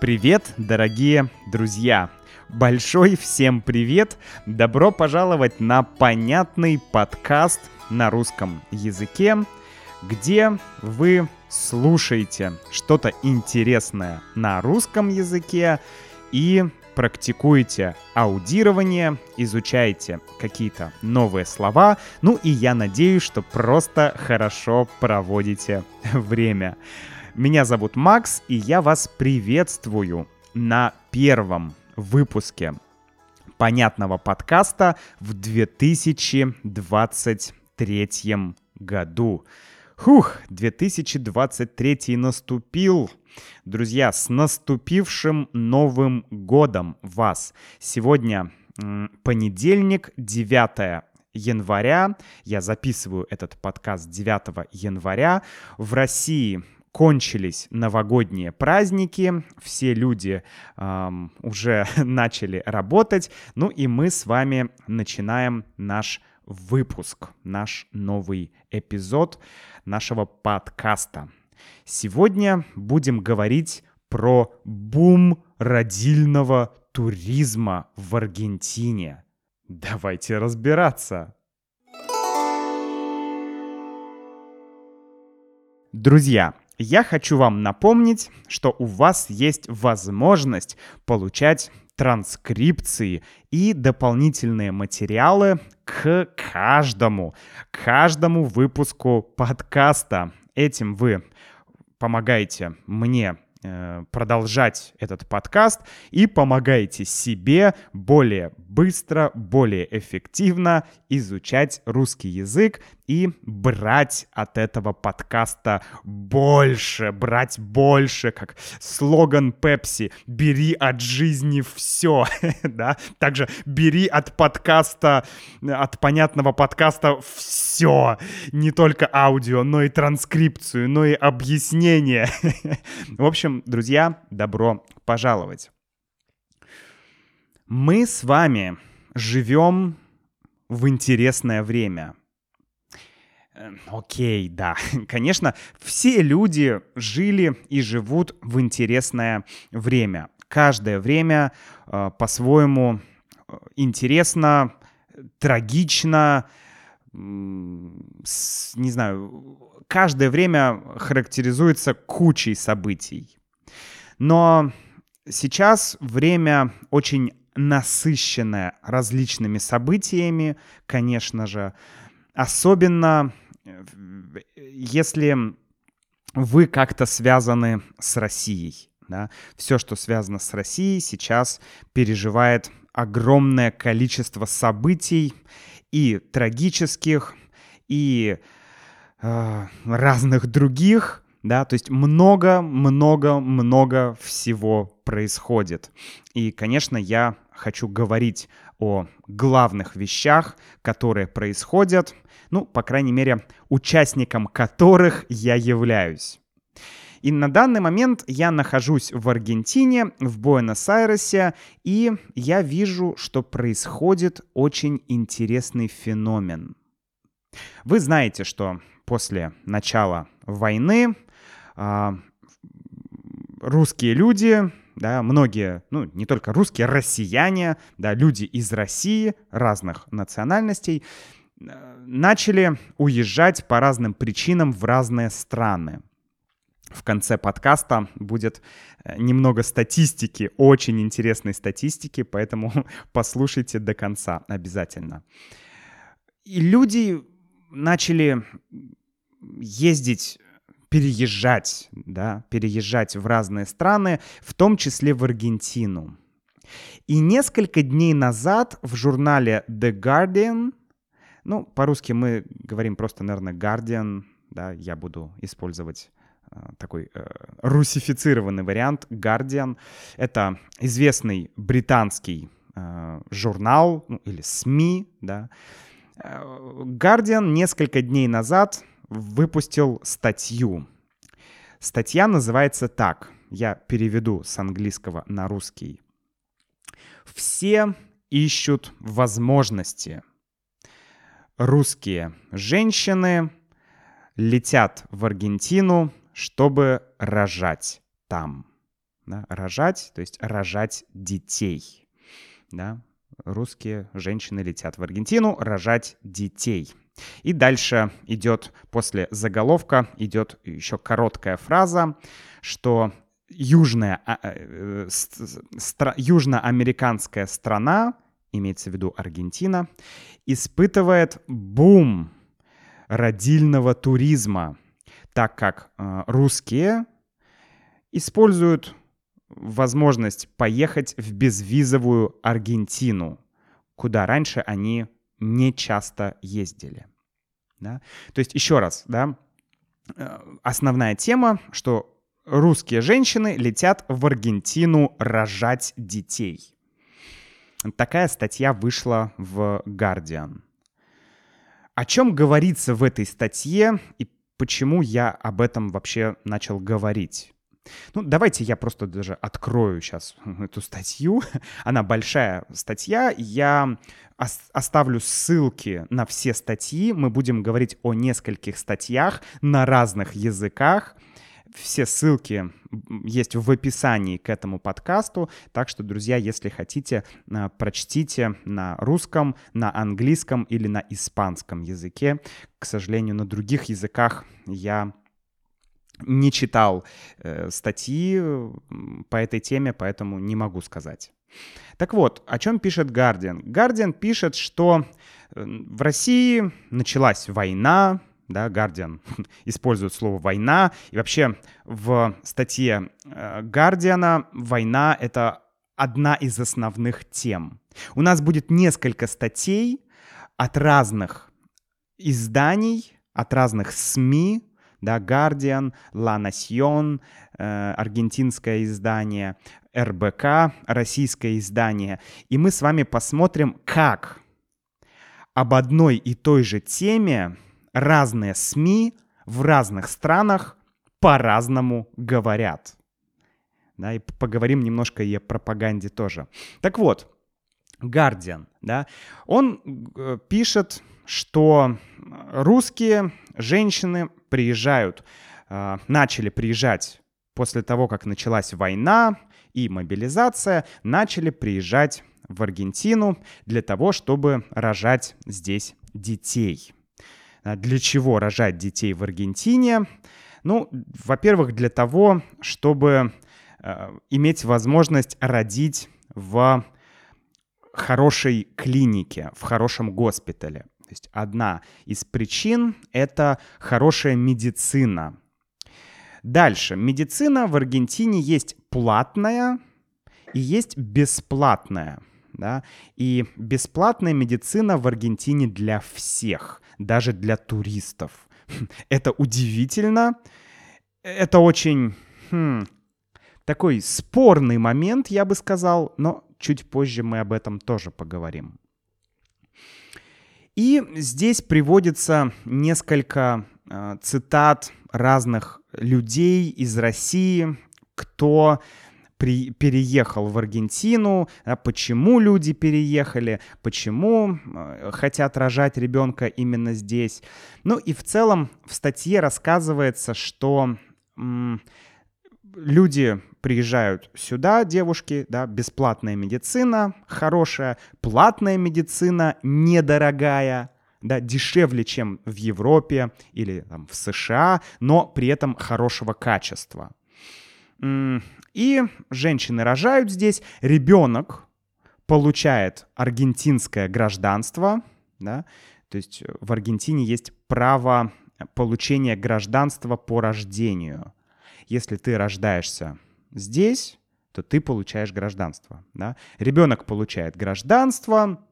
Привет, дорогие друзья! Большой всем привет! Добро пожаловать на понятный подкаст на русском языке, где вы слушаете что-то интересное на русском языке и практикуете аудирование, изучаете какие-то новые слова, ну и я надеюсь, что просто хорошо проводите время. Меня зовут Макс, и я вас приветствую на первом выпуске понятного подкаста в 2023 году. Хух, 2023 наступил. Друзья, с наступившим Новым годом вас! Сегодня понедельник, 9 января. Я записываю этот подкаст 9 января. В России кончились новогодние праздники, все люди эм, уже начали работать, ну и мы с вами начинаем наш выпуск, наш новый эпизод нашего подкаста. Сегодня будем говорить про бум родильного туризма в Аргентине. Давайте разбираться. Друзья, я хочу вам напомнить, что у вас есть возможность получать транскрипции и дополнительные материалы к каждому, каждому выпуску подкаста. Этим вы помогаете мне Э, продолжать этот подкаст и помогаете себе более быстро, более эффективно изучать русский язык и брать от этого подкаста больше, брать больше, как слоган Пепси «Бери от жизни все», да? Также «Бери от подкаста, от понятного подкаста все», не только аудио, но и транскрипцию, но и объяснение. В общем, друзья, добро пожаловать. Мы с вами живем в интересное время. Э, окей, да, конечно, все люди жили и живут в интересное время. Каждое время э, по-своему э, интересно, трагично, с, не знаю, каждое время характеризуется кучей событий. Но сейчас время очень насыщенная различными событиями, конечно же. Особенно э, если вы как-то связаны с Россией. Да? Все, что связано с Россией, сейчас переживает огромное количество событий и трагических, и э, разных других, да, то есть много-много-много всего происходит. И, конечно, я хочу говорить о главных вещах, которые происходят, ну, по крайней мере, участником которых я являюсь. И на данный момент я нахожусь в Аргентине, в Буэнос-Айресе, и я вижу, что происходит очень интересный феномен. Вы знаете, что после начала войны а, русские люди, да, многие, ну, не только русские, россияне, да, люди из России, разных национальностей, э, начали уезжать по разным причинам в разные страны. В конце подкаста будет э, немного статистики, очень интересной статистики, поэтому послушайте до конца обязательно. И люди начали ездить переезжать, да, переезжать в разные страны, в том числе в Аргентину. И несколько дней назад в журнале The Guardian, ну, по-русски мы говорим просто, наверное, Guardian, да, я буду использовать э, такой э, русифицированный вариант Guardian. Это известный британский э, журнал ну, или СМИ, да. Э, Guardian несколько дней назад выпустил статью. Статья называется так. Я переведу с английского на русский. Все ищут возможности. Русские женщины летят в Аргентину, чтобы рожать там. Да? Рожать, то есть рожать детей. Да? Русские женщины летят в Аргентину рожать детей. И дальше идет, после заголовка, идет еще короткая фраза, что южная, а, э, стра, южноамериканская страна, имеется в виду Аргентина, испытывает бум родильного туризма, так как э, русские используют возможность поехать в безвизовую Аргентину, куда раньше они не часто ездили. Да? То есть еще раз, да, э, основная тема, что русские женщины летят в Аргентину рожать детей. Такая статья вышла в Guardian. О чем говорится в этой статье и почему я об этом вообще начал говорить? Ну, давайте я просто даже открою сейчас эту статью. Она большая статья. Я оставлю ссылки на все статьи. Мы будем говорить о нескольких статьях на разных языках. Все ссылки есть в описании к этому подкасту. Так что, друзья, если хотите, а, прочтите на русском, на английском или на испанском языке. К сожалению, на других языках я не читал э, статьи по этой теме, поэтому не могу сказать. Так вот, о чем пишет Guardian? Guardian пишет, что э, в России началась война, да, Guardian использует слово «война», и вообще в статье э, Guardian война — это одна из основных тем. У нас будет несколько статей от разных изданий, от разных СМИ, да, Guardian, La Nación, э, аргентинское издание, РБК, российское издание. И мы с вами посмотрим, как об одной и той же теме разные СМИ в разных странах по-разному говорят. Да, и поговорим немножко и о пропаганде тоже. Так вот, Guardian, да, он э, пишет, что русские женщины приезжают, э, начали приезжать после того, как началась война и мобилизация, начали приезжать в Аргентину для того, чтобы рожать здесь детей. А для чего рожать детей в Аргентине? Ну, во-первых, для того, чтобы э, иметь возможность родить в хорошей клинике, в хорошем госпитале. Есть одна из причин — это хорошая медицина. Дальше. Медицина в Аргентине есть платная и есть бесплатная. Да? И бесплатная медицина в Аргентине для всех, даже для туристов. Это удивительно. Это очень хм, такой спорный момент, я бы сказал, но чуть позже мы об этом тоже поговорим. И здесь приводится несколько э, цитат разных людей из России, кто при, переехал в Аргентину, а почему люди переехали, почему э, хотят рожать ребенка именно здесь. Ну и в целом в статье рассказывается, что люди приезжают сюда, девушки, да, бесплатная медицина хорошая, платная медицина недорогая, да, дешевле, чем в Европе или там, в США, но при этом хорошего качества. И женщины рожают здесь, ребенок получает аргентинское гражданство, да, то есть в Аргентине есть право получения гражданства по рождению. Если ты рождаешься здесь, то ты получаешь гражданство. Да? Ребенок получает гражданство,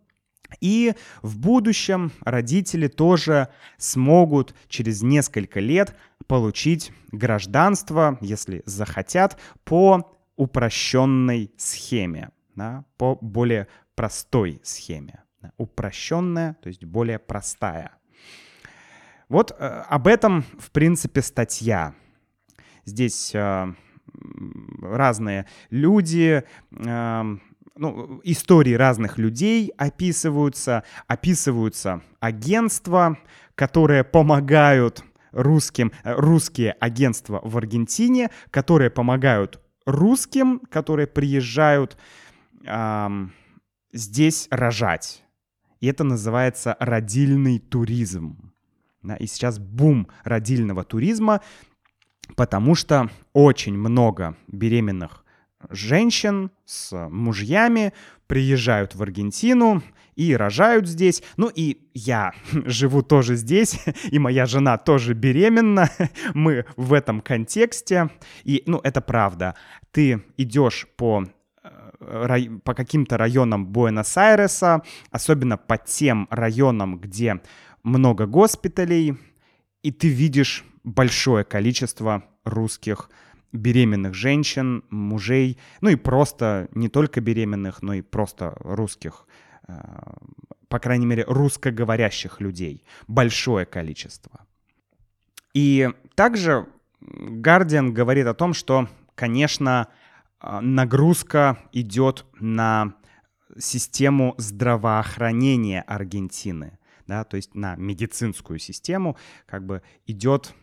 и в будущем родители тоже смогут через несколько лет получить гражданство, если захотят, по упрощенной схеме, да, по более простой схеме. Да, упрощенная, то есть более простая. Вот э, об этом, в принципе, статья. Здесь э, разные люди, э, ну, истории разных людей описываются, описываются агентства, которые помогают русским, э, русские агентства в Аргентине, которые помогают русским, которые приезжают эм, здесь рожать. И это называется родильный туризм. И сейчас бум родильного туризма, потому что очень много беременных женщин с мужьями приезжают в Аргентину и рожают здесь. Ну и я живу тоже здесь, и моя жена тоже беременна. Мы в этом контексте. И, ну, это правда. Ты идешь по э, по каким-то районам Буэнос-Айреса, особенно по тем районам, где много госпиталей, и ты видишь большое количество русских беременных женщин, мужей, ну и просто не только беременных, но и просто русских, э, по крайней мере, русскоговорящих людей. Большое количество. И также Guardian говорит о том, что, конечно, э, нагрузка идет на систему здравоохранения Аргентины, да, то есть на медицинскую систему, как бы идет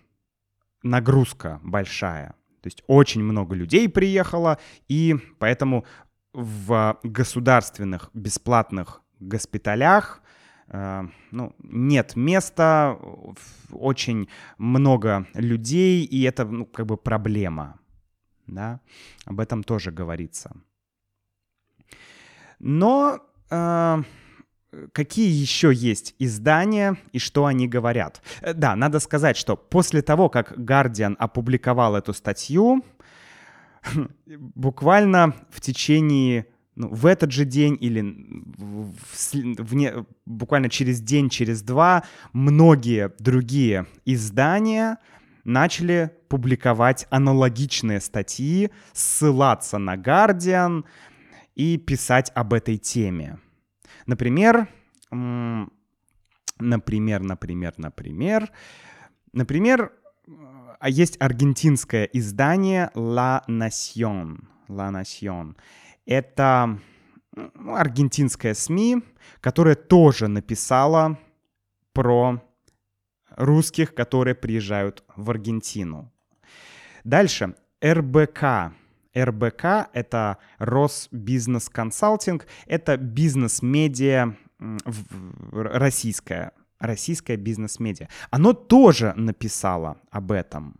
нагрузка большая. То есть очень много людей приехало, и поэтому в государственных бесплатных госпиталях э, ну, нет места, очень много людей, и это ну, как бы проблема. Да? Об этом тоже говорится. Но э, какие еще есть издания и что они говорят. Э, да, надо сказать, что после того, как Guardian опубликовал эту статью, буквально в течение ну, в этот же день или в, в, буквально через день, через два многие другие издания начали публиковать аналогичные статьи, ссылаться на Guardian и писать об этой теме. Например, например, например, например, например, есть аргентинское издание La Nación. La Nación. Это ну, аргентинская СМИ, которая тоже написала про русских, которые приезжают в Аргентину. Дальше. РБК РБК — это Росбизнес Консалтинг, это бизнес-медиа российская, российская бизнес-медиа. Оно тоже написало об этом.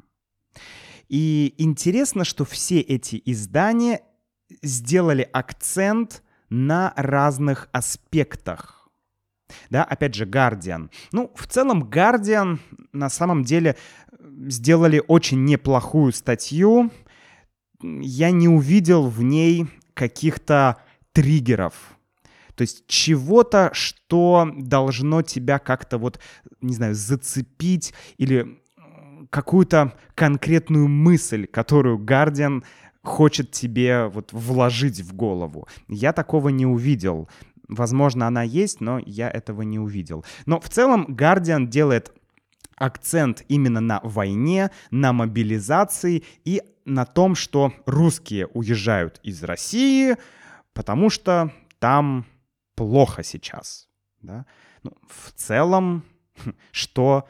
И интересно, что все эти издания сделали акцент на разных аспектах. Да, опять же, Guardian. Ну, в целом, Guardian на самом деле сделали очень неплохую статью, я не увидел в ней каких-то триггеров. То есть чего-то, что должно тебя как-то вот, не знаю, зацепить или какую-то конкретную мысль, которую Guardian хочет тебе вот вложить в голову. Я такого не увидел. Возможно, она есть, но я этого не увидел. Но в целом Guardian делает акцент именно на войне, на мобилизации и на том, что русские уезжают из России, потому что там плохо сейчас. Да? Ну, в целом, что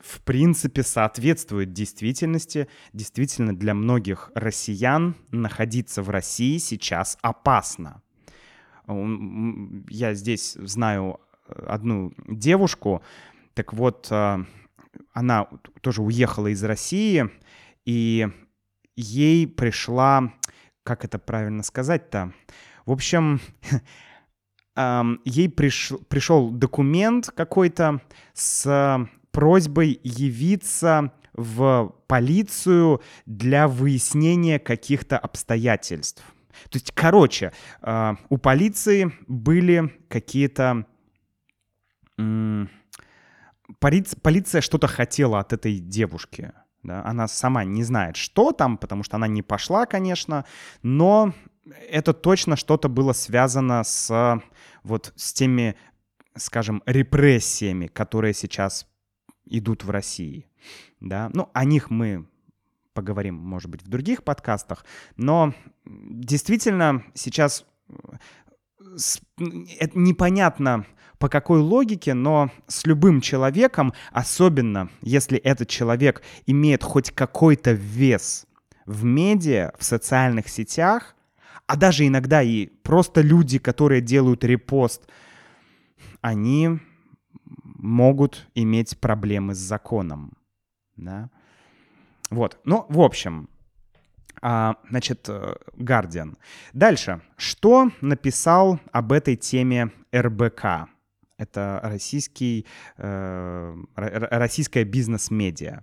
в принципе соответствует действительности. Действительно, для многих россиян находиться в России сейчас опасно. Я здесь знаю одну девушку, так вот, э, она тоже уехала из России, и ей пришла, как это правильно сказать-то? В общем, ей приш, пришел документ какой-то с просьбой явиться в полицию для выяснения каких-то обстоятельств. То есть, короче, а, у полиции были какие-то... Полиция, полиция что-то хотела от этой девушки. Да? Она сама не знает, что там, потому что она не пошла, конечно, но это точно что-то было связано с вот с теми, скажем, репрессиями, которые сейчас идут в России. Да? Ну, о них мы поговорим, может быть, в других подкастах, но действительно сейчас это непонятно, по какой логике, но с любым человеком, особенно если этот человек имеет хоть какой-то вес в медиа, в социальных сетях, а даже иногда и просто люди, которые делают репост, они могут иметь проблемы с законом. Да? Вот. Ну, в общем, а, значит, Guardian. Дальше. Что написал об этой теме РБК? Это российский, э, российская бизнес-медиа.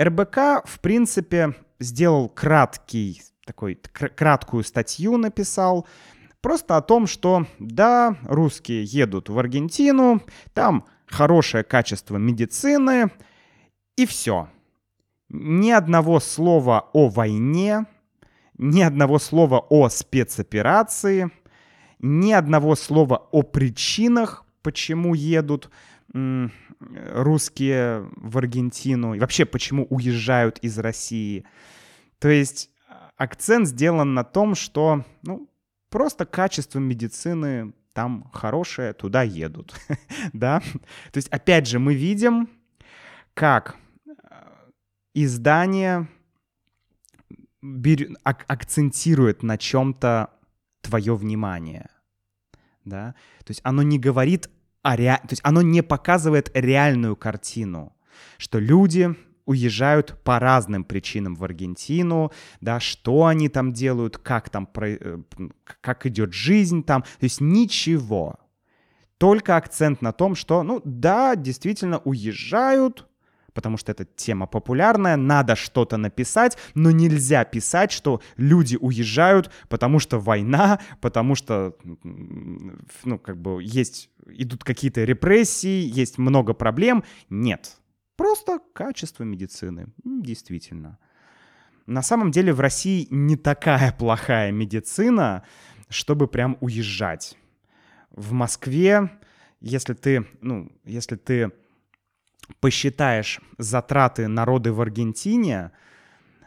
РБК, в принципе, сделал краткий, такой, краткую статью написал, просто о том, что да, русские едут в Аргентину, там хорошее качество медицины, и все. Ни одного слова о войне, ни одного слова о спецоперации, ни одного слова о причинах, почему едут русские в Аргентину, и вообще почему уезжают из России. То есть а, акцент сделан на том, что ну, просто качество медицины там хорошее, туда едут. да? То есть, опять же, мы видим, как издание бер... ак- акцентирует на чем-то твое внимание. Да? То есть оно не говорит о ре... То есть оно не показывает реальную картину, что люди уезжают по разным причинам в Аргентину, да, что они там делают, как там, э, как идет жизнь там, то есть ничего. Только акцент на том, что, ну да, действительно уезжают, потому что эта тема популярная, надо что-то написать, но нельзя писать, что люди уезжают, потому что война, потому что, ну, как бы есть, идут какие-то репрессии, есть много проблем. Нет, просто качество медицины, действительно. На самом деле в России не такая плохая медицина, чтобы прям уезжать. В Москве, если ты, ну, если ты посчитаешь затраты народы в Аргентине,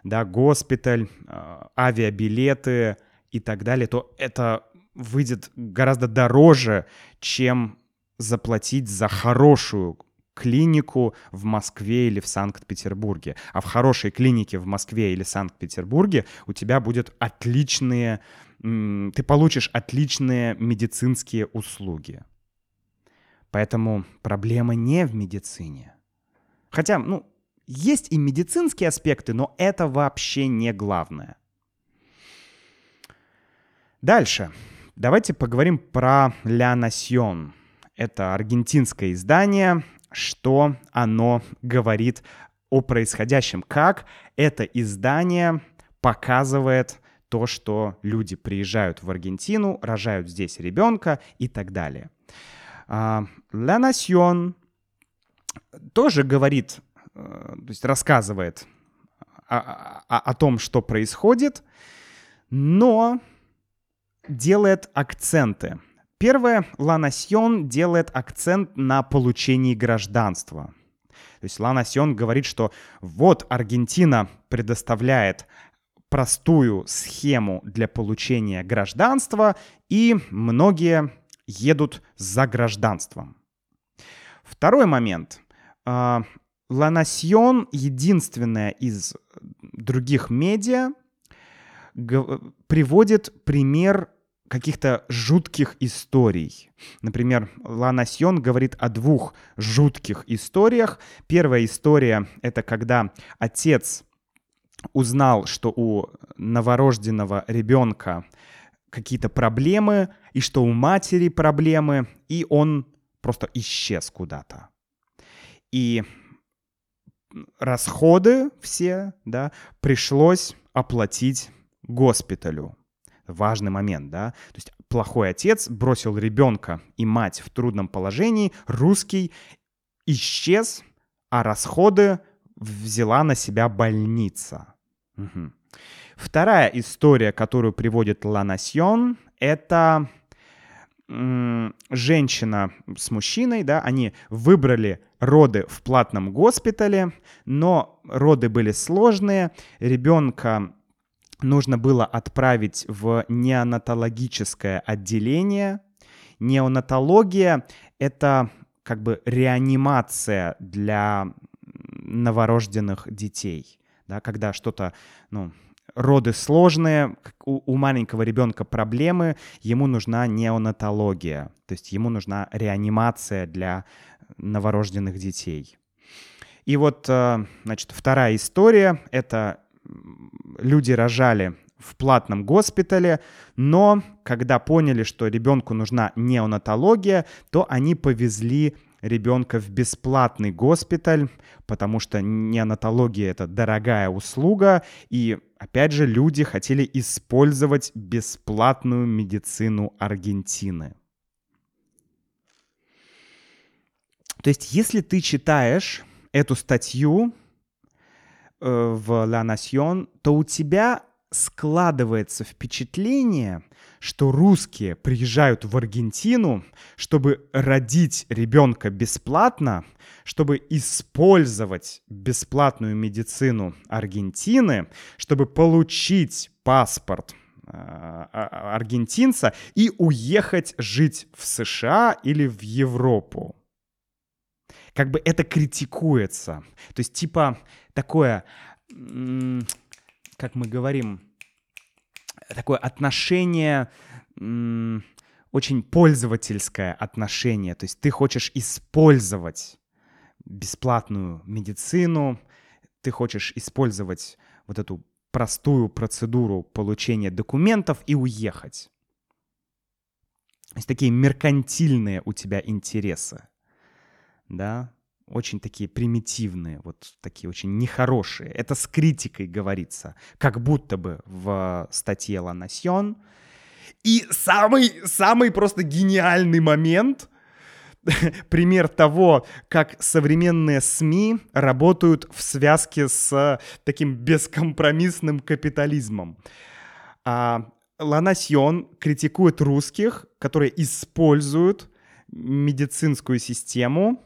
да, госпиталь, а, авиабилеты и так далее, то это выйдет гораздо дороже, чем заплатить за хорошую клинику в Москве или в Санкт-Петербурге. А в хорошей клинике в Москве или Санкт-Петербурге у тебя будет отличные, ты получишь отличные медицинские услуги. Поэтому проблема не в медицине. Хотя, ну, есть и медицинские аспекты, но это вообще не главное. Дальше. Давайте поговорим про La Nación. Это аргентинское издание. Что оно говорит о происходящем? Как это издание показывает то, что люди приезжают в Аргентину, рожают здесь ребенка и так далее. La Nación тоже говорит, э, то есть рассказывает о, о, о том, что происходит, но делает акценты. Первое, Ла Насьон делает акцент на получении гражданства. То есть Ла Насьон говорит, что вот Аргентина предоставляет простую схему для получения гражданства, и многие едут за гражданством. Второй момент. А, Ла Насьон единственная из других медиа приводит пример каких-то жутких историй. Например, Ла Насьон говорит о двух жутких историях. Первая история — это когда отец узнал, что у новорожденного ребенка какие-то проблемы, и что у матери проблемы, и он просто исчез куда-то. И расходы все, да, пришлось оплатить госпиталю. Важный момент, да. То есть плохой отец бросил ребенка и мать в трудном положении, русский исчез, а расходы взяла на себя больница. Угу. Вторая история, которую приводит Ла Насьон, это женщина с мужчиной, да, они выбрали роды в платном госпитале, но роды были сложные, ребенка нужно было отправить в неонатологическое отделение. Неонатология — это как бы реанимация для новорожденных детей, да, когда что-то, ну, роды сложные, у, у маленького ребенка проблемы, ему нужна неонатология, то есть ему нужна реанимация для новорожденных детей. И вот, э, значит, вторая история — это люди рожали в платном госпитале, но когда поняли, что ребенку нужна неонатология, то они повезли ребенка в бесплатный госпиталь, потому что неонатология — это дорогая услуга, и, опять же, люди хотели использовать бесплатную медицину Аргентины. То есть, если ты читаешь эту статью э, в La Nación, то у тебя складывается впечатление, что русские приезжают в Аргентину, чтобы родить ребенка бесплатно, чтобы использовать бесплатную медицину Аргентины, чтобы получить паспорт э, а, аргентинца и уехать жить в США или в Европу. Как бы это критикуется. То есть типа такое как мы говорим, такое отношение, очень пользовательское отношение. То есть ты хочешь использовать бесплатную медицину, ты хочешь использовать вот эту простую процедуру получения документов и уехать. То есть такие меркантильные у тебя интересы, да, очень такие примитивные, вот такие очень нехорошие. Это с критикой говорится, как будто бы в статье «Ла Насьон». И самый, самый просто гениальный момент, пример того, как современные СМИ работают в связке с таким бескомпромиссным капитализмом. А, Ла Насьон критикует русских, которые используют медицинскую систему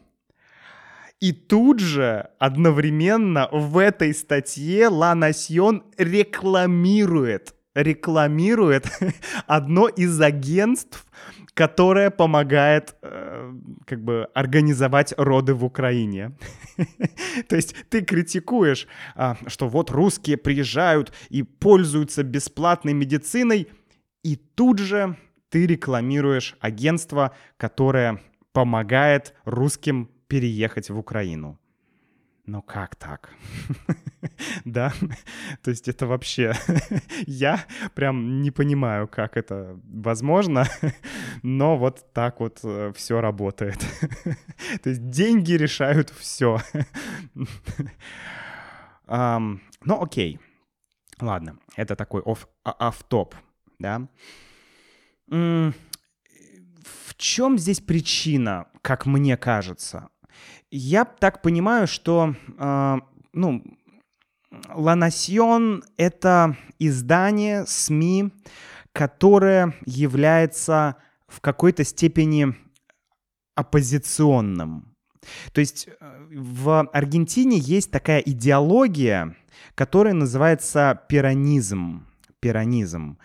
и тут же одновременно в этой статье Ла Насьон рекламирует, рекламирует одно из агентств, которое помогает э, как бы организовать роды в Украине. То есть ты критикуешь, э, что вот русские приезжают и пользуются бесплатной медициной, и тут же ты рекламируешь агентство, которое помогает русским переехать в Украину. Но как так? да? То есть это вообще... Я прям не понимаю, как это возможно, но вот так вот э, все работает. То есть деньги решают все. um, ну, окей. Ладно, это такой оф-топ, да? в чем здесь причина, как мне кажется? Я так понимаю, что, э, ну, Nación — это издание СМИ, которое является в какой-то степени оппозиционным. То есть э, в Аргентине есть такая идеология, которая называется пиранизм. Пиранизм.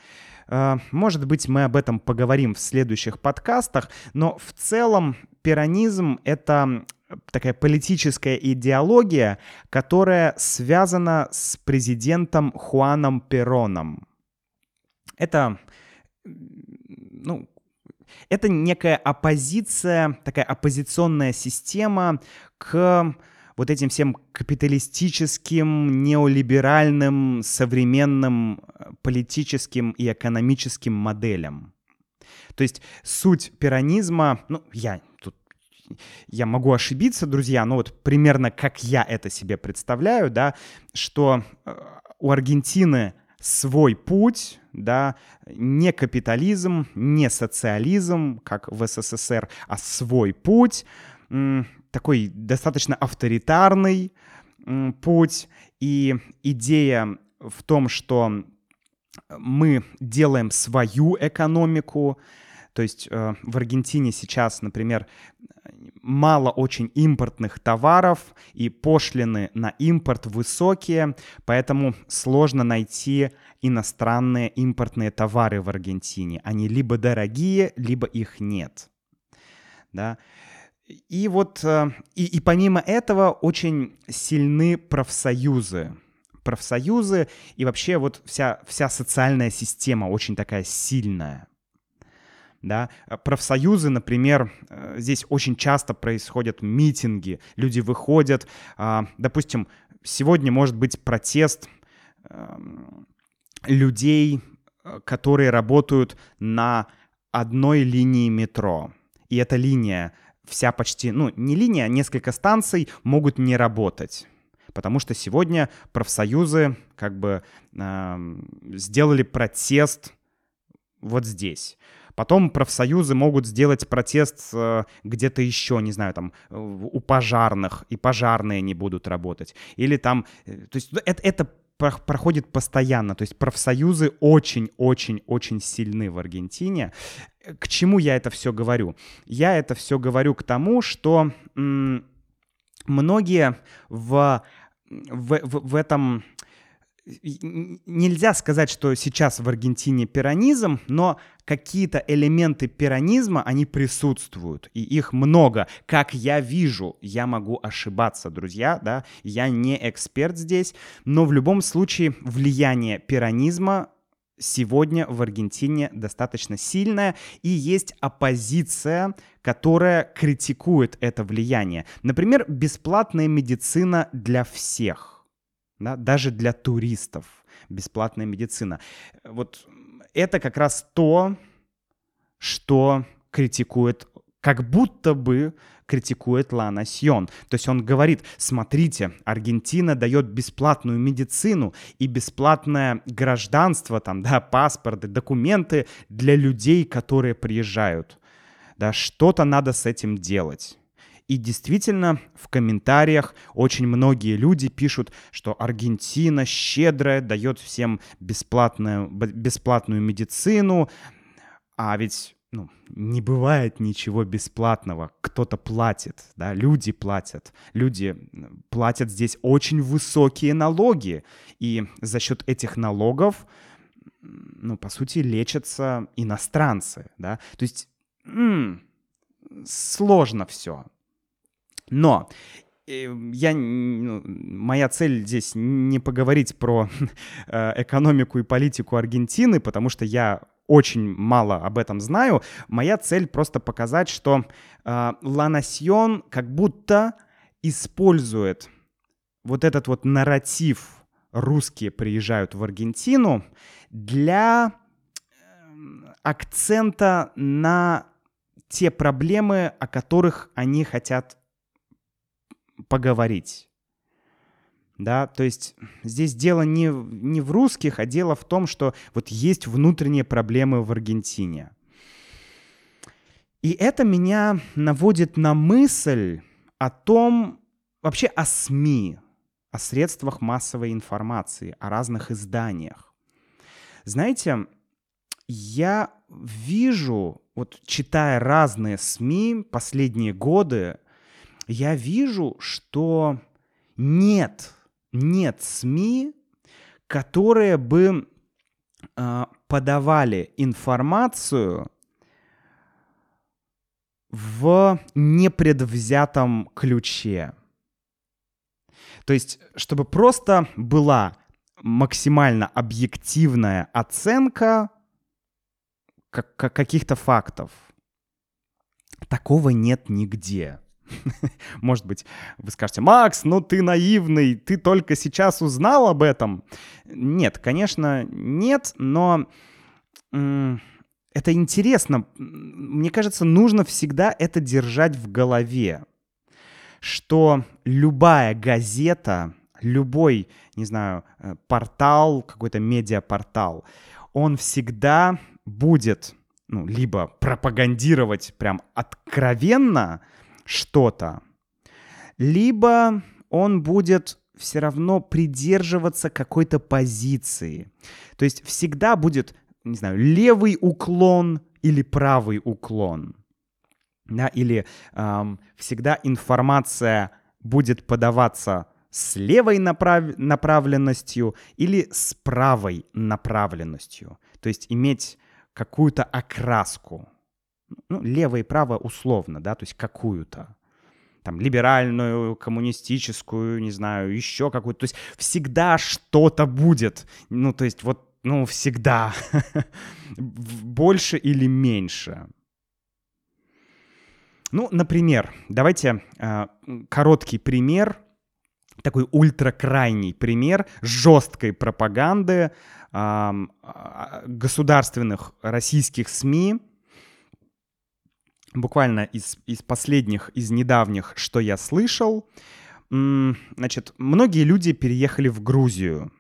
Э, может быть, мы об этом поговорим в следующих подкастах, но в целом пиранизм — это такая политическая идеология, которая связана с президентом Хуаном Пероном. Это, ну, это некая оппозиция, такая оппозиционная система к вот этим всем капиталистическим, неолиберальным, современным политическим и экономическим моделям. То есть суть пиранизма, ну, я я могу ошибиться, друзья, но вот примерно как я это себе представляю, да, что э, у Аргентины свой путь, да, не капитализм, не социализм, как в СССР, а свой путь, такой достаточно авторитарный путь, и идея в том, что мы делаем свою экономику, то есть э, в Аргентине сейчас, например, мало очень импортных товаров, и пошлины на импорт высокие, поэтому сложно найти иностранные импортные товары в Аргентине. Они либо дорогие, либо их нет. Да? И вот, э, и, и помимо этого очень сильны профсоюзы. профсоюзы и вообще вот вся, вся социальная система очень такая сильная. Да? Профсоюзы, например, э, здесь очень часто происходят митинги, люди выходят, а, допустим, сегодня может быть протест эм, людей, э, которые работают на одной линии метро. И эта линия вся почти, ну, не линия, а несколько станций могут не работать. Потому что сегодня профсоюзы как бы э, сделали протест вот здесь. Потом профсоюзы могут сделать протест э, где-то еще, не знаю, там у пожарных, и пожарные не будут работать. Или там, э, то есть это, это проходит постоянно. То есть профсоюзы очень-очень-очень сильны в Аргентине. К чему я это все говорю? Я это все говорю к тому, что многие в, в, в, в этом нельзя сказать, что сейчас в Аргентине пиранизм, но какие-то элементы пиранизма, они присутствуют, и их много. Как я вижу, я могу ошибаться, друзья, да, я не эксперт здесь, но в любом случае влияние пиранизма сегодня в Аргентине достаточно сильная, и есть оппозиция, которая критикует это влияние. Например, бесплатная медицина для всех да, даже для туристов бесплатная медицина. Вот это как раз то, что критикует, как будто бы критикует Лана Сьон. То есть он говорит, смотрите, Аргентина дает бесплатную медицину и бесплатное гражданство, там, да, паспорты, документы для людей, которые приезжают. Да, что-то надо с этим делать. И действительно, в комментариях очень многие люди пишут, что Аргентина щедрая, дает всем бесплатную, бесплатную медицину. А ведь ну, не бывает ничего бесплатного. Кто-то платит, да, люди платят. Люди платят здесь очень высокие налоги. И за счет этих налогов, ну, по сути, лечатся иностранцы, да. То есть м- сложно все. Но э, я, ну, моя цель здесь не поговорить про э, экономику и политику Аргентины, потому что я очень мало об этом знаю. Моя цель просто показать, что э, как будто использует вот этот вот нарратив «русские приезжают в Аргентину» для акцента на те проблемы, о которых они хотят поговорить. Да, то есть здесь дело не, не в русских, а дело в том, что вот есть внутренние проблемы в Аргентине. И это меня наводит на мысль о том, вообще о СМИ, о средствах массовой информации, о разных изданиях. Знаете, я вижу, вот читая разные СМИ последние годы, я вижу, что нет, нет СМИ, которые бы э, подавали информацию в непредвзятом ключе. То есть, чтобы просто была максимально объективная оценка каких-то фактов. Такого нет нигде. Может быть, вы скажете, Макс, ну ты наивный, ты только сейчас узнал об этом. Нет, конечно, нет, но это интересно. Мне кажется, нужно всегда это держать в голове, что любая газета, любой, не знаю, э, портал, какой-то медиапортал, он всегда будет ну, либо пропагандировать прям откровенно, что-то, либо он будет все равно придерживаться какой-то позиции. То есть всегда будет, не знаю, левый уклон или правый уклон. Да, или эм, всегда информация будет подаваться с левой направ... направленностью или с правой направленностью. То есть иметь какую-то окраску ну, лево и право условно, да, то есть какую-то. там, либеральную, коммунистическую, не знаю, еще какую-то. То есть всегда что-то будет. Ну, то есть вот, ну, всегда. Больше или меньше. Ну, например, давайте э, короткий пример, такой ультракрайний пример жесткой пропаганды э, государственных российских СМИ буквально из, из последних, из недавних, что я слышал, значит, многие люди переехали в Грузию.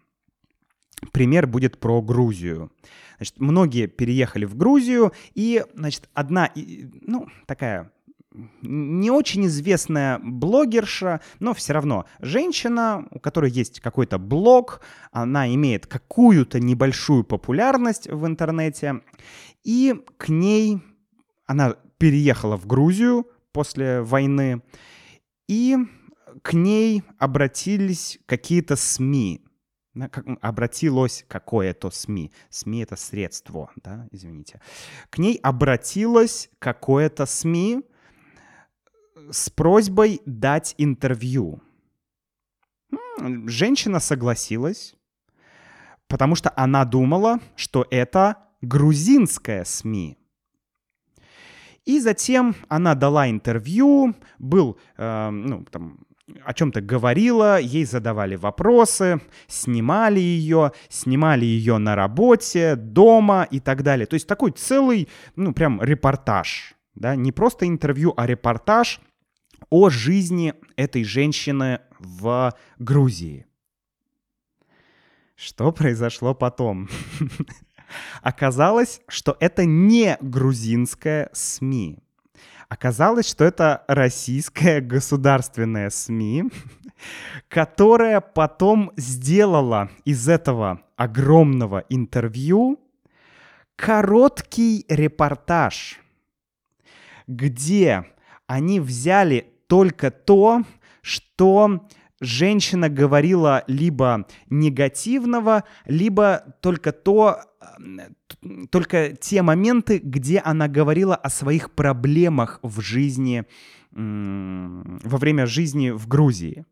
Пример будет про Грузию. Значит, многие переехали в Грузию, и, значит, одна, ну, такая не очень известная блогерша, но все равно женщина, у которой есть какой-то блог, она имеет какую-то небольшую популярность в интернете, и к ней она переехала в Грузию после войны, и к ней обратились какие-то СМИ. Обратилось какое-то СМИ. СМИ — это средство, да, извините. К ней обратилось какое-то СМИ с просьбой дать интервью. Женщина согласилась, потому что она думала, что это грузинская СМИ. И затем она дала интервью, был, э, ну, там, о чем-то говорила, ей задавали вопросы, снимали ее, снимали ее на работе, дома и так далее. То есть такой целый, ну, прям репортаж, да, не просто интервью, а репортаж о жизни этой женщины в Грузии. Что произошло потом? Оказалось, что это не грузинская СМИ. Оказалось, что это российская государственная СМИ, которая потом сделала из этого огромного интервью короткий репортаж, где они взяли только то, что женщина говорила либо негативного, либо только то, только те моменты, где она говорила о своих проблемах в жизни, во время жизни в Грузии.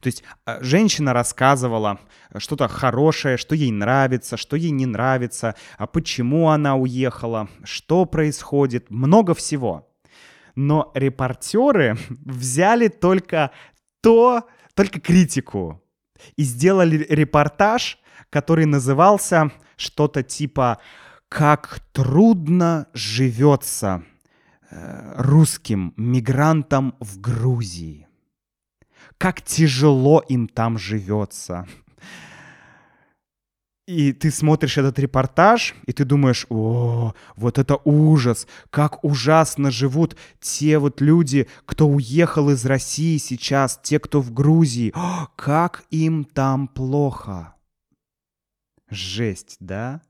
То есть а, женщина рассказывала что-то хорошее, что ей нравится, что ей не нравится, а почему она уехала, что происходит, много всего. Но репортеры взяли только то, только критику и сделали репортаж, который назывался что-то типа «Как трудно живется э, русским мигрантам в Грузии». Как тяжело им там живется. И ты смотришь этот репортаж, и ты думаешь, о, вот это ужас, как ужасно живут те вот люди, кто уехал из России сейчас, те, кто в Грузии, о, как им там плохо. Жесть, да?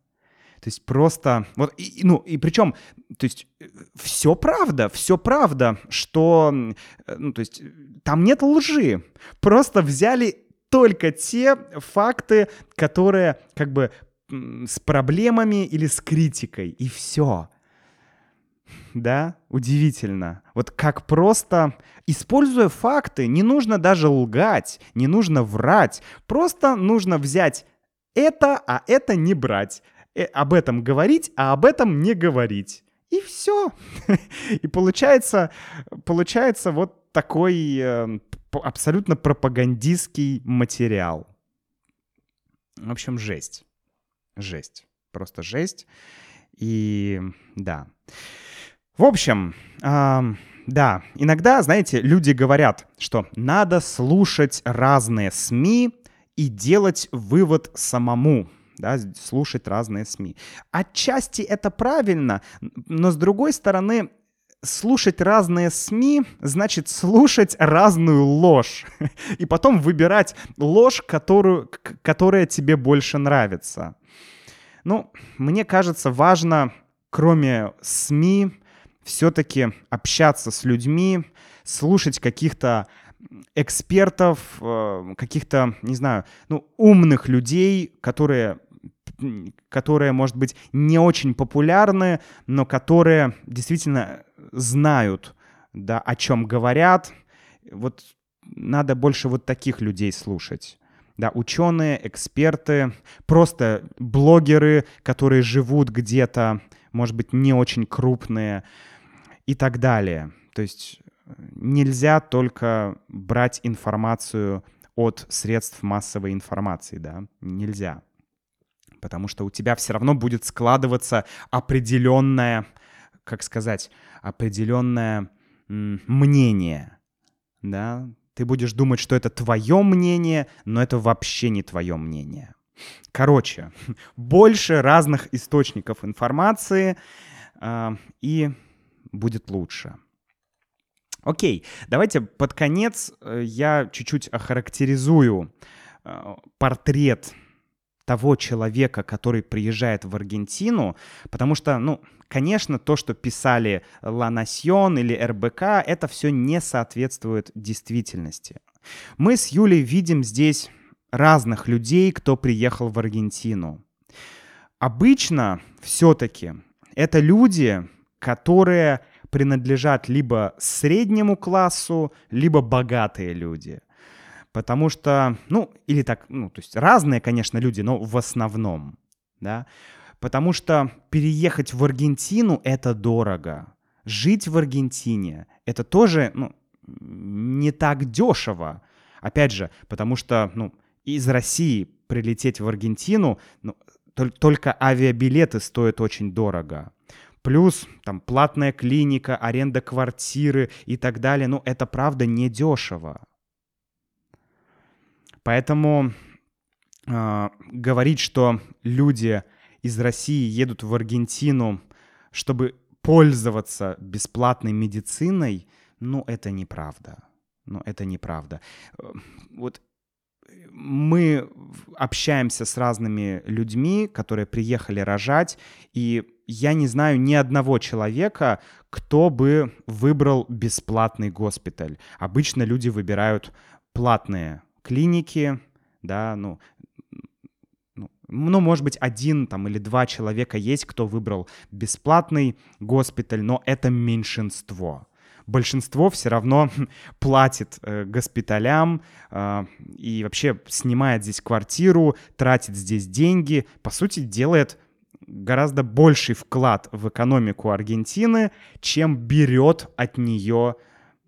То есть просто, вот, и, ну, и причем, то есть все правда, все правда, что, ну, то есть там нет лжи. Просто взяли только те факты, которые как бы с проблемами или с критикой, и все. Да, удивительно. Вот как просто, используя факты, не нужно даже лгать, не нужно врать, просто нужно взять это, а это не брать. Э, об этом говорить, а об этом не говорить. И все. И получается, получается вот такой э, абсолютно пропагандистский материал. В общем, жесть. Жесть. Просто жесть. И да. В общем, э, да, иногда, знаете, люди говорят, что надо слушать разные СМИ и делать вывод самому да, слушать разные СМИ. Отчасти это правильно, но с другой стороны, слушать разные СМИ значит слушать разную ложь. И потом выбирать ложь, которую, которая тебе больше нравится. Ну, мне кажется, важно, кроме СМИ, все-таки общаться с людьми, слушать каких-то экспертов, э, каких-то, не знаю, ну, умных людей, которые которые, может быть, не очень популярны, но которые действительно знают да, о чем говорят. Вот надо больше вот таких людей слушать. Да, ученые, эксперты, просто блогеры, которые живут где-то, может быть, не очень крупные и так далее. То есть э, нельзя только брать информацию от средств массовой информации, да, нельзя. Потому что у тебя все равно будет складываться определенное, как сказать, определенное мнение, да, ты будешь думать, что это твое мнение, но это вообще не твое мнение. Короче, больше разных источников информации, э, и будет лучше. Окей, давайте под конец э, я чуть-чуть охарактеризую э, портрет того человека, который приезжает в Аргентину, потому что, ну, конечно, то, что писали La Nación или РБК, это все не соответствует действительности. Мы с Юлей видим здесь разных людей, кто приехал в Аргентину. Обычно все-таки это люди, которые принадлежат либо среднему классу, либо богатые люди. Потому что, ну, или так, ну, то есть разные, конечно, люди, но в основном, да. Потому что переехать в Аргентину — это дорого. Жить в Аргентине — это тоже, ну, не так дешево. Опять же, потому что, ну, из России прилететь в Аргентину, ну, только авиабилеты стоят очень дорого. Плюс там платная клиника, аренда квартиры и так далее. Ну, это правда не дешево. Поэтому э, говорить, что люди из России едут в Аргентину, чтобы пользоваться бесплатной медициной, ну, это неправда. Ну, это неправда. Э, вот мы общаемся с разными людьми, которые приехали рожать, и я не знаю ни одного человека, кто бы выбрал бесплатный госпиталь. Обычно люди выбирают платные клиники, да, ну, ну, ну, может быть, один там или два человека есть, кто выбрал бесплатный госпиталь, но это меньшинство. Большинство все равно платит э, госпиталям э, и вообще снимает здесь квартиру, тратит здесь деньги, по сути делает гораздо больший вклад в экономику Аргентины, чем берет от нее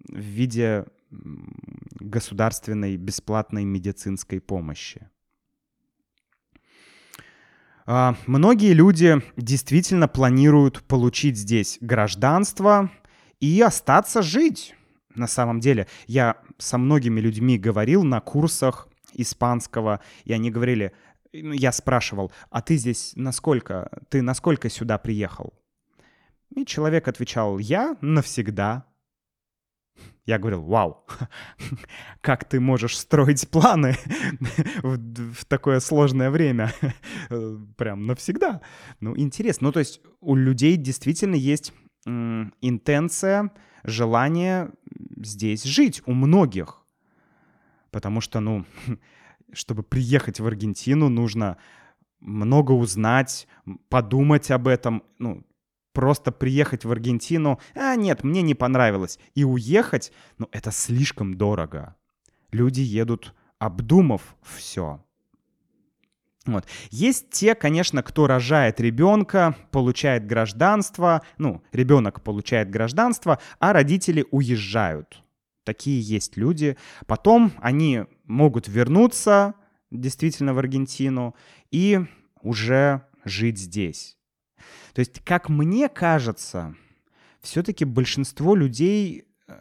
в виде государственной бесплатной медицинской помощи. Uh, многие люди действительно планируют получить здесь гражданство, и остаться жить. На самом деле, я со многими людьми говорил на курсах испанского, и они говорили, ну, я спрашивал, а ты здесь насколько, ты насколько сюда приехал? И человек отвечал, я навсегда. Я говорил, вау, как ты можешь строить планы в, в такое сложное время? Прям навсегда. Ну, интересно. Ну, то есть у людей действительно есть интенция, желание здесь жить у многих. Потому что, ну, чтобы приехать в Аргентину, нужно много узнать, подумать об этом, ну, просто приехать в Аргентину, а нет, мне не понравилось, и уехать, ну, это слишком дорого. Люди едут, обдумав все. Вот. Есть те, конечно, кто рожает ребенка, получает гражданство, ну, ребенок получает гражданство, а родители уезжают. Такие есть люди. Потом они могут вернуться действительно в Аргентину и уже жить здесь. То есть, как мне кажется, все-таки большинство людей э,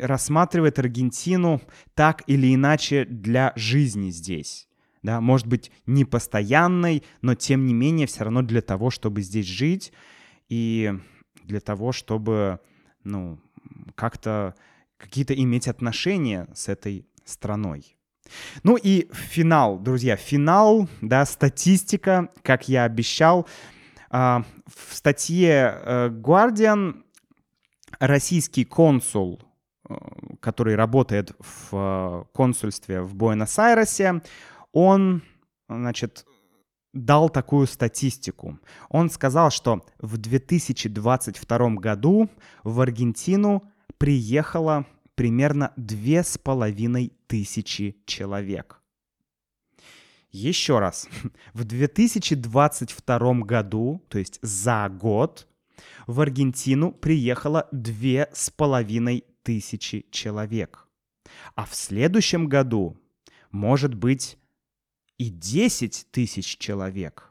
рассматривает Аргентину так или иначе для жизни здесь да, может быть, не постоянной, но тем не менее все равно для того, чтобы здесь жить и для того, чтобы, ну, как-то какие-то иметь отношения с этой страной. Ну и финал, друзья, финал, да, статистика, как я обещал. А, в статье э, Guardian российский консул, э, который работает в э, консульстве в Буэнос-Айресе, он, значит, дал такую статистику. Он сказал, что в 2022 году в Аргентину приехало примерно две с половиной тысячи человек. Еще раз, в 2022 году, то есть за год, в Аргентину приехало две с половиной тысячи человек. А в следующем году может быть и 10 тысяч человек.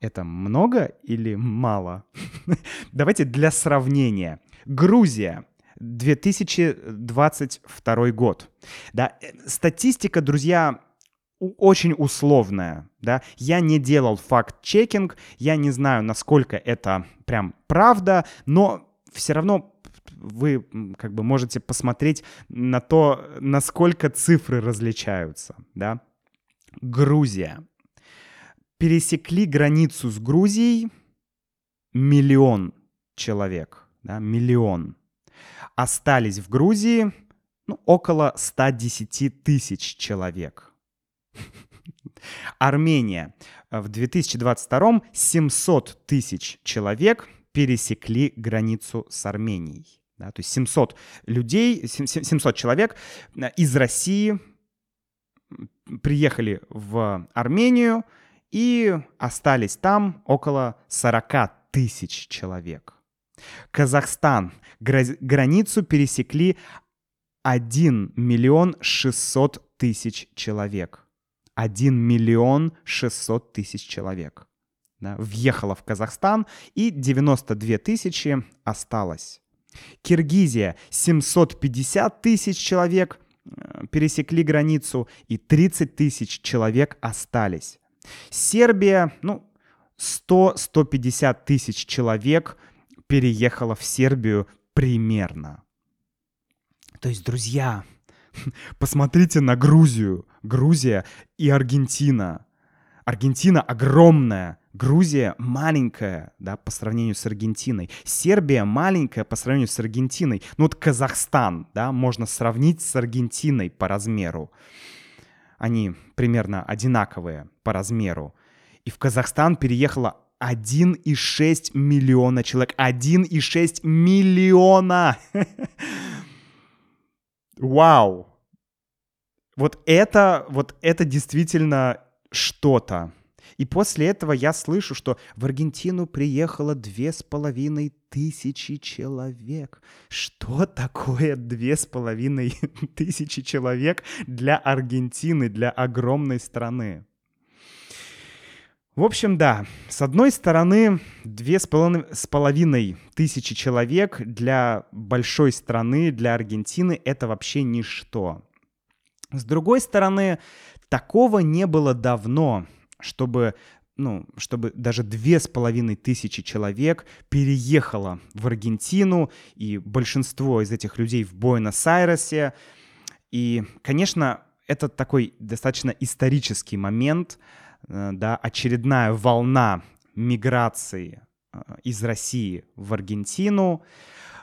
Это много или мало? Давайте для сравнения. Грузия 2022 год. Да, э, статистика, друзья, очень условная, да. Я не делал факт-чекинг, я не знаю, насколько это прям правда, но все равно вы как бы можете посмотреть на то, насколько цифры различаются, да. Грузия. Пересекли границу с Грузией миллион человек, да, миллион. Остались в Грузии ну, около 110 тысяч человек. Армения. В 2022 700 тысяч человек пересекли границу с Арменией. Да, то есть 700 людей, 700 человек э, из России приехали в Армению и остались там около 40 тысяч человек. Казахстан. Границу пересекли 1 миллион 600 тысяч человек. 1 миллион 600 тысяч человек. Да, въехало в Казахстан, и 92 тысячи осталось. Киргизия 750 тысяч человек э, пересекли границу, и 30 тысяч человек остались. Сербия, ну, 100-150 тысяч человек переехало в Сербию примерно. То есть, друзья, посмотрите на Грузию. Грузия и Аргентина. Аргентина огромная, Грузия маленькая, да, по сравнению с Аргентиной. Сербия маленькая по сравнению с Аргентиной. Ну вот Казахстан, да, можно сравнить с Аргентиной по размеру. Они примерно одинаковые по размеру. И в Казахстан переехало 1,6 миллиона человек. 1,6 миллиона! Вау! Вот это, вот это действительно что-то. И после этого я слышу, что в Аргентину приехало две с половиной тысячи человек. Что такое две с половиной тысячи человек для Аргентины, для огромной страны? В общем, да, с одной стороны, две с половиной тысячи человек для большой страны, для Аргентины, это вообще ничто. С другой стороны, такого не было давно чтобы ну, чтобы даже две с половиной тысячи человек переехало в Аргентину, и большинство из этих людей в Буэнос-Айресе. И, конечно, это такой достаточно исторический момент, э, да, очередная волна миграции э, из России в Аргентину.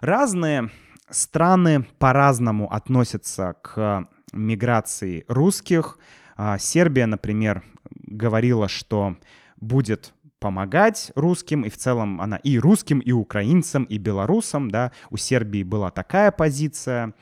Разные страны по-разному относятся к миграции русских. А, Сербия, например, говорила, что будет помогать русским, и в целом она и русским, и украинцам, и белорусам, да, у Сербии была такая позиция.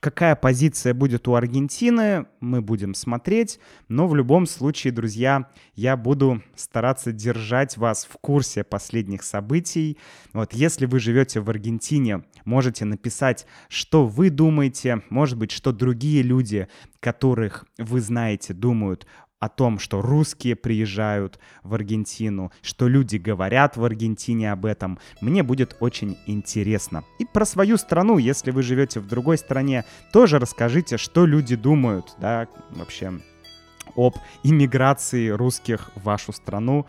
Какая позиция будет у Аргентины, мы будем смотреть, но в любом случае, друзья, я буду стараться держать вас в курсе последних событий. Вот если вы живете в Аргентине, можете написать, что вы думаете, может быть, что другие люди, которых вы знаете, думают о том, что русские приезжают в Аргентину, что люди говорят в Аргентине об этом, мне будет очень интересно. И про свою страну, если вы живете в другой стране, тоже расскажите, что люди думают, да, вообще об иммиграции русских в вашу страну,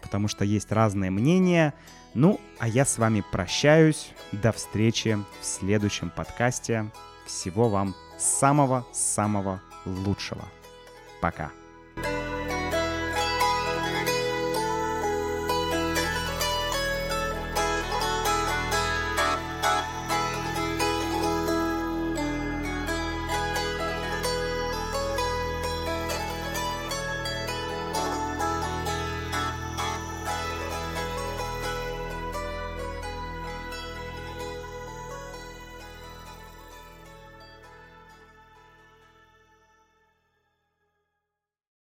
потому что есть разные мнения. Ну, а я с вами прощаюсь. До встречи в следующем подкасте. Всего вам самого-самого лучшего. Пока.